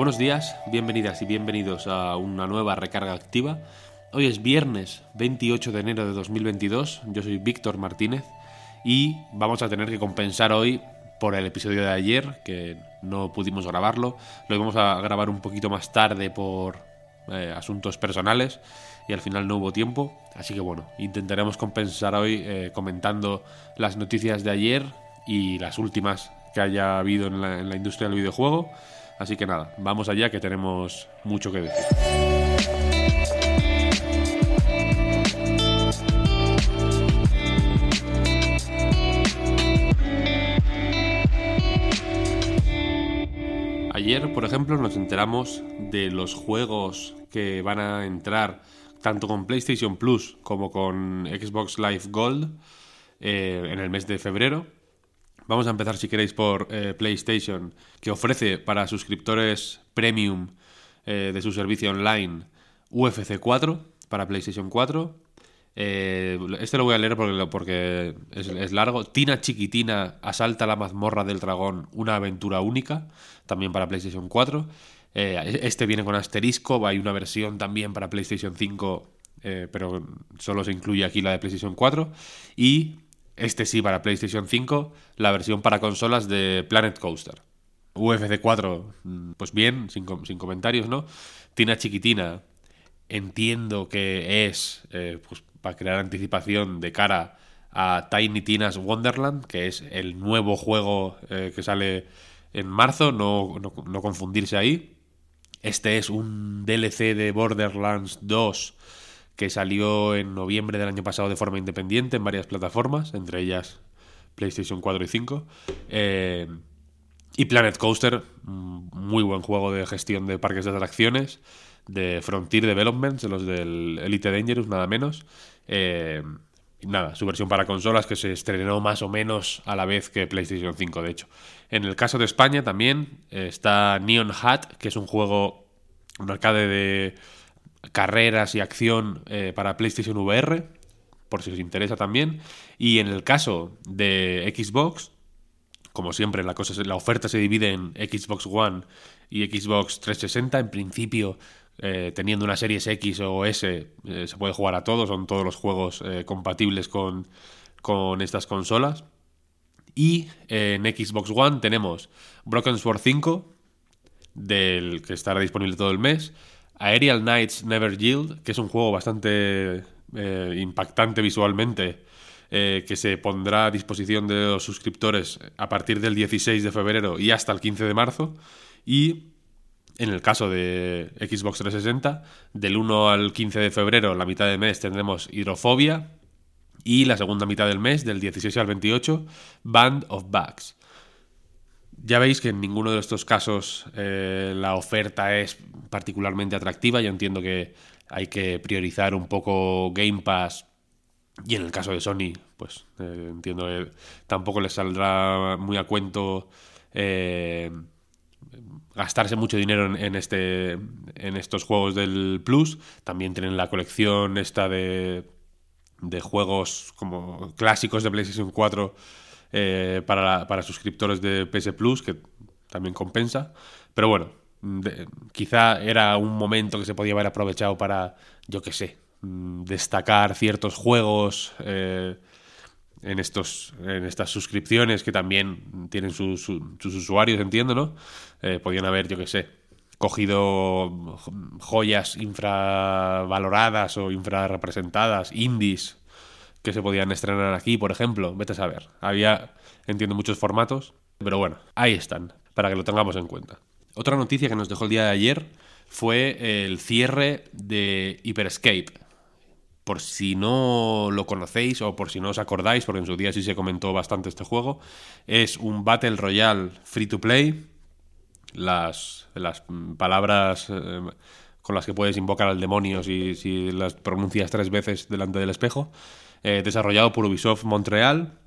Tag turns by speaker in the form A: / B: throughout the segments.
A: Buenos días, bienvenidas y bienvenidos a una nueva recarga activa. Hoy es viernes 28 de enero de 2022, yo soy Víctor Martínez y vamos a tener que compensar hoy por el episodio de ayer, que no pudimos grabarlo. Lo íbamos a grabar un poquito más tarde por eh, asuntos personales y al final no hubo tiempo. Así que bueno, intentaremos compensar hoy eh, comentando las noticias de ayer y las últimas que haya habido en la, en la industria del videojuego. Así que nada, vamos allá que tenemos mucho que decir. Ayer, por ejemplo, nos enteramos de los juegos que van a entrar tanto con PlayStation Plus como con Xbox Live Gold eh, en el mes de febrero. Vamos a empezar, si queréis, por eh, PlayStation, que ofrece para suscriptores premium eh, de su servicio online UFC 4 para PlayStation 4. Eh, este lo voy a leer porque, es, es, largo. Tina Chiquitina asalta la mazmorra del dragón, una aventura única, también para PlayStation 4. este viene con asterisco, hay una versión también para PlayStation 5, pero solo se incluye aquí la de PlayStation 4. Y este sí para PlayStation 5, la versión para consolas de Planet Coaster. UFC 4, mm, pues bien, sin, comentarios, ¿no? Tina Chiquitina, entiendo que es eh, pues, para crear anticipación de cara a Tiny Tina's Wonderland, que es el nuevo juego eh, que sale en marzo, no, no confundirse ahí. Este es un DLC de Borderlands 2 que salió en noviembre del año pasado de forma independiente en varias plataformas, entre ellas PlayStation 4 y 5. Eh, y Planet Coaster, muy buen juego de gestión de parques de atracciones, de Frontier Developments, de los del Elite Dangerous, nada menos. Eh, nada, su versión para consolas que se estrenó más o menos a la vez que PlayStation 5, de hecho. En el caso de España también eh, está Neon Hat, que es un juego, un arcade de carreras y acción eh, para PlayStation VR, por si os interesa también. Y en el caso de Xbox, como siempre, la, cosa, la oferta se divide en Xbox One y Xbox 360. En principio, eh, teniendo una Series X o S, eh, se puede jugar a todos, son todos los juegos compatibles con, con estas consolas. Y en Xbox One tenemos Broken Sword 5, del que estará disponible todo el mes. Aerial Knights Never Yield, que es un juego bastante eh, impactante visualmente, eh, que se pondrá a disposición de los suscriptores a partir del 16 de febrero y hasta el 15 de marzo. Y en el caso de Xbox 360, del 1 al 15 de febrero, la mitad del mes, tendremos Hidrofobia. Y la segunda mitad del mes, del 16 al 28, Band of Bugs. Ya veis que en ninguno de estos casos eh, la oferta es particularmente atractiva. Yo entiendo que hay que priorizar un poco Game Pass. Y en el caso de Sony, pues eh, entiendo que tampoco les saldrá muy a cuento eh, gastarse mucho dinero en, este, en estos juegos del Plus. También tienen la colección esta de, de juegos como clásicos de PlayStation 4 eh, para, para, suscriptores de PS Plus, que también compensa. Pero bueno, de, quizá era un momento que se podía haber aprovechado para, yo qué sé, mm, destacar ciertos juegos eh, en, estos, en estas suscripciones que también tienen su, su, sus usuarios, entiendo, ¿no? Eh, podían haber, yo qué sé, cogido joyas infravaloradas o infrarrepresentadas, indies, que se podían estrenar aquí, por ejemplo. Vete a saber. Había, entiendo, muchos formatos, pero bueno, ahí están, para que lo tengamos en cuenta. Otra noticia que nos dejó el día de ayer fue el cierre de Hyperscape. por si no lo conocéis o por si no os acordáis, porque en su día sí se comentó bastante este juego, es un Battle Royale free to play. Las, las palabras eh, con las que puedes invocar al demonio si, si las pronuncias tres veces delante del espejo. Eh, desarrollado por Ubisoft Montreal.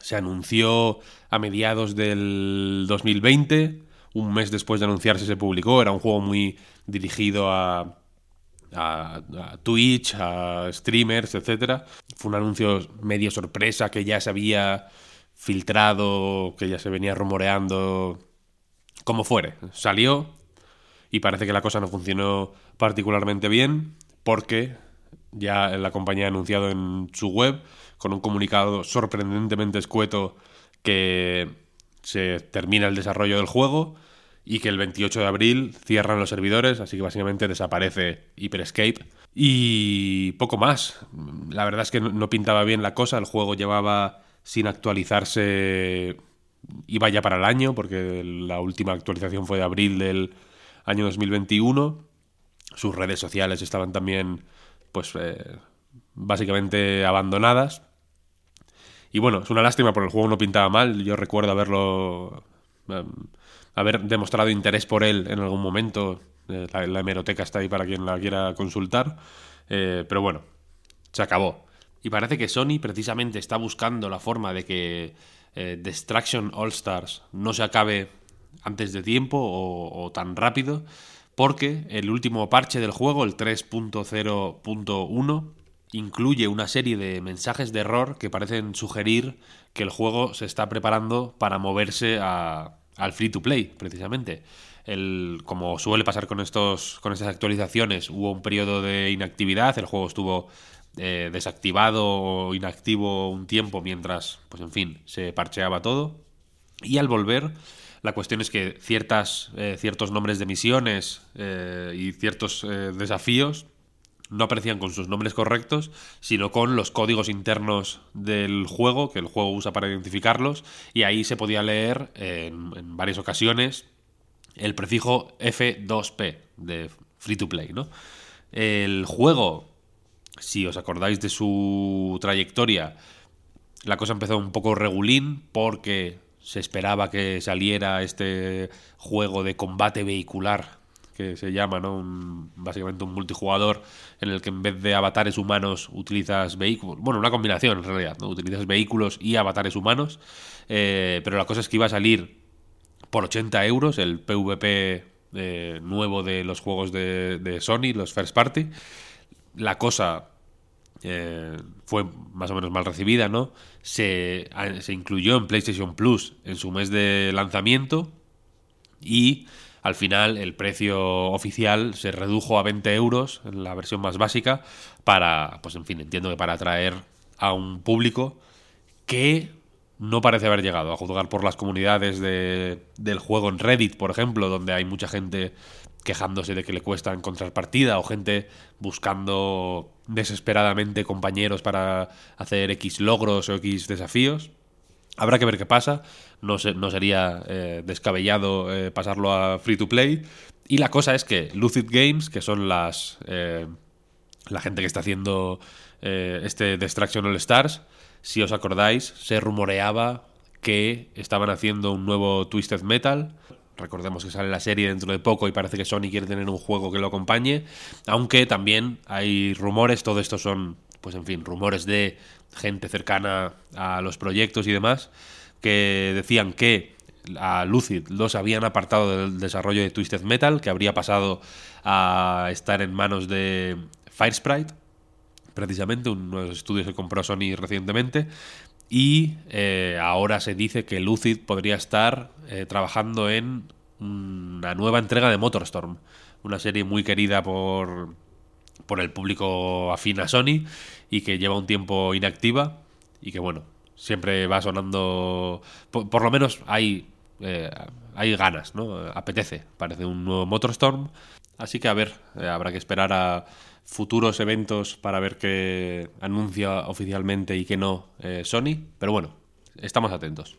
A: Se anunció a mediados del 2020. Un mes después de anunciarse se publicó. Era un juego muy dirigido a, Twitch, a streamers, etc. Fue un anuncio medio sorpresa que ya se había filtrado, que ya se venía rumoreando, como fuere. Salió y parece que la cosa no funcionó particularmente bien porque ya la compañía ha anunciado en su web con un comunicado sorprendentemente escueto que se termina el desarrollo del juego y que el 28 de abril cierran los servidores, así que básicamente desaparece Hyperscape. Y poco más. La verdad es que no pintaba bien la cosa, el juego llevaba sin actualizarse, iba ya para el año, porque la última actualización fue de abril del año 2021. Sus redes sociales estaban también, pues, eh, básicamente abandonadas. Y bueno, es una lástima porque el juego no pintaba mal. Yo recuerdo haberlo em, haber demostrado interés por él en algún momento. Eh, la, hemeroteca está ahí para quien la quiera consultar. Eh, pero bueno, se acabó. Y parece que Sony precisamente está buscando la forma de que eh, Destruction All Stars no se acabe antes de tiempo o, o tan rápido, porque el último parche del juego, el 3.0.1, incluye una serie de mensajes de error que parecen sugerir que el juego se está preparando para moverse a, al free to play, precisamente. El, como suele pasar con, estos, con estas actualizaciones, hubo un periodo de inactividad, el juego estuvo eh, desactivado o inactivo un tiempo mientras, pues en fin, se parcheaba todo. Y al volver, la cuestión es que ciertas, eh, ciertos nombres de misiones eh, y ciertos desafíos no aparecían con sus nombres correctos, sino con los códigos internos del juego, que el juego usa para identificarlos, y ahí se podía leer en, varias ocasiones el prefijo F2P de Free to Play, ¿no? El juego, si os acordáis de su trayectoria, la cosa empezó un poco regulín porque se esperaba que saliera este juego de combate vehicular que se llama, ¿no? básicamente un multijugador en el que en vez de avatares humanos utilizas vehículos. Bueno, una combinación en realidad, ¿no? Utilizas vehículos y avatares humanos. Eh, pero la cosa es que iba a salir por 80 euros el PvP eh, nuevo de los juegos de, Sony, los First Party. La cosa eh, fue más o menos mal recibida, ¿no? Se, se incluyó en PlayStation Plus en su mes de lanzamiento y al final el precio oficial se redujo a 20 euros en la versión más básica para, pues en fin, entiendo que para atraer a un público que no parece haber llegado, a juzgar por las comunidades de, del juego en Reddit, por ejemplo, donde hay mucha gente quejándose de que le cuesta encontrar partida o gente buscando desesperadamente compañeros para hacer X logros o X desafíos. Habrá que ver qué pasa. No, sería eh, descabellado eh, pasarlo a free to play. Y la cosa es que Lucid Games, que son las eh, la gente que está haciendo este Destruction All Stars, si os acordáis, se rumoreaba que estaban haciendo un nuevo Twisted Metal. Recordemos que sale la serie dentro de poco y parece que Sony quiere tener un juego que lo acompañe. Aunque también hay rumores, todo esto son, pues en fin, rumores de gente cercana a los proyectos y demás, que decían que a Lucid los habían apartado del desarrollo de Twisted Metal, que habría pasado a estar en manos de Firesprite, precisamente, uno de los estudios que compró Sony recientemente. Y eh, ahora se dice que Lucid podría estar eh, trabajando en una nueva entrega de Motorstorm, una serie muy querida por, por el público afín a Sony y que lleva un tiempo inactiva y que bueno, siempre va sonando, por, lo menos hay, eh, hay ganas, ¿no? Apetece, parece un nuevo Motorstorm, así que a ver, eh, habrá que esperar a futuros eventos para ver qué anuncia oficialmente y qué no eh, Sony, pero bueno, estamos atentos.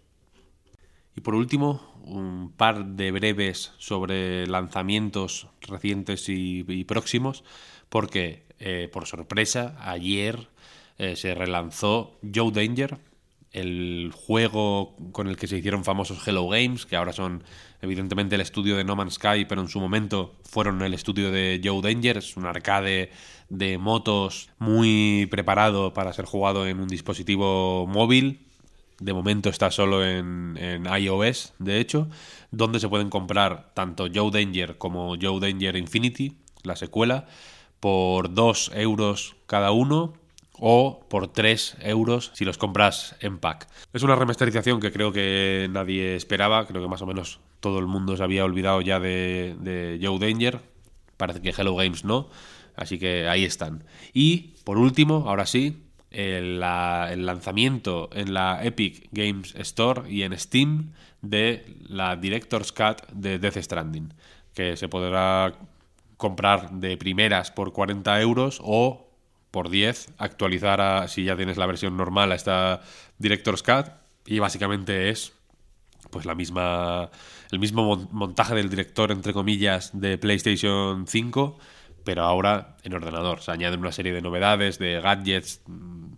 A: Y por último, un par de breves sobre lanzamientos recientes y próximos porque eh, por sorpresa, ayer eh, se relanzó Joe Danger, el juego con el que se hicieron famosos Hello Games, que ahora son evidentemente el estudio de No Man's Sky, pero en su momento fueron el estudio de Joe Danger, es un arcade de motos muy preparado para ser jugado en un dispositivo móvil. De momento está solo en, en iOS, de hecho, donde se pueden comprar tanto Joe Danger como Joe Danger Infinity, la secuela, por 2 euros cada uno o por 3 euros si los compras en pack. Es una remasterización que creo que nadie esperaba, creo que más o menos todo el mundo se había olvidado ya de, Joe Danger, parece que Hello Games no, así que ahí están. Y por último, ahora sí, el, el, lanzamiento en la Epic Games Store y en Steam de la Director's Cut de Death Stranding, que se podrá comprar de primeras por 40 euros o por 10 actualizar a, si ya tienes la versión normal a esta Director's Cut. Y básicamente es pues la misma el mismo montaje del director entre comillas de PlayStation 5 pero ahora en ordenador. Se añaden una serie de novedades de gadgets mm,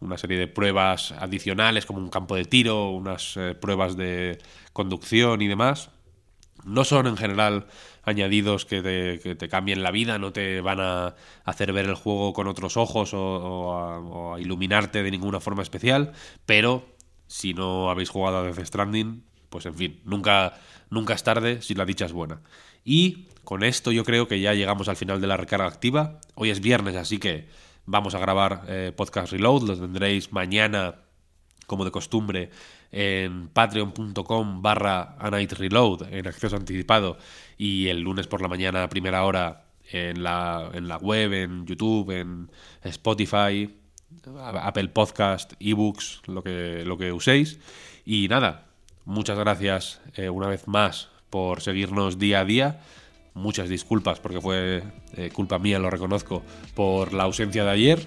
A: una serie de pruebas adicionales como un campo de tiro unas eh, pruebas de conducción y demás no son en general añadidos que te, cambien la vida, no te van a hacer ver el juego con otros ojos o, a, iluminarte de ninguna forma especial, pero si no habéis jugado a Death Stranding, pues en fin, nunca, nunca es tarde si la dicha es buena. Y con esto yo creo que ya llegamos al final de la recarga activa. Hoy es viernes, así que vamos a grabar eh, Podcast Reload, lo tendréis mañana como de costumbre en patreon.com barra reload en acceso anticipado y el lunes por la mañana a primera hora en la, en la web, en YouTube, en Spotify, Apple Podcast, ebooks, lo que, lo que uséis. Y nada, muchas gracias eh, una vez más por seguirnos día a día. Muchas disculpas porque fue eh, culpa mía, lo reconozco, por la ausencia de ayer.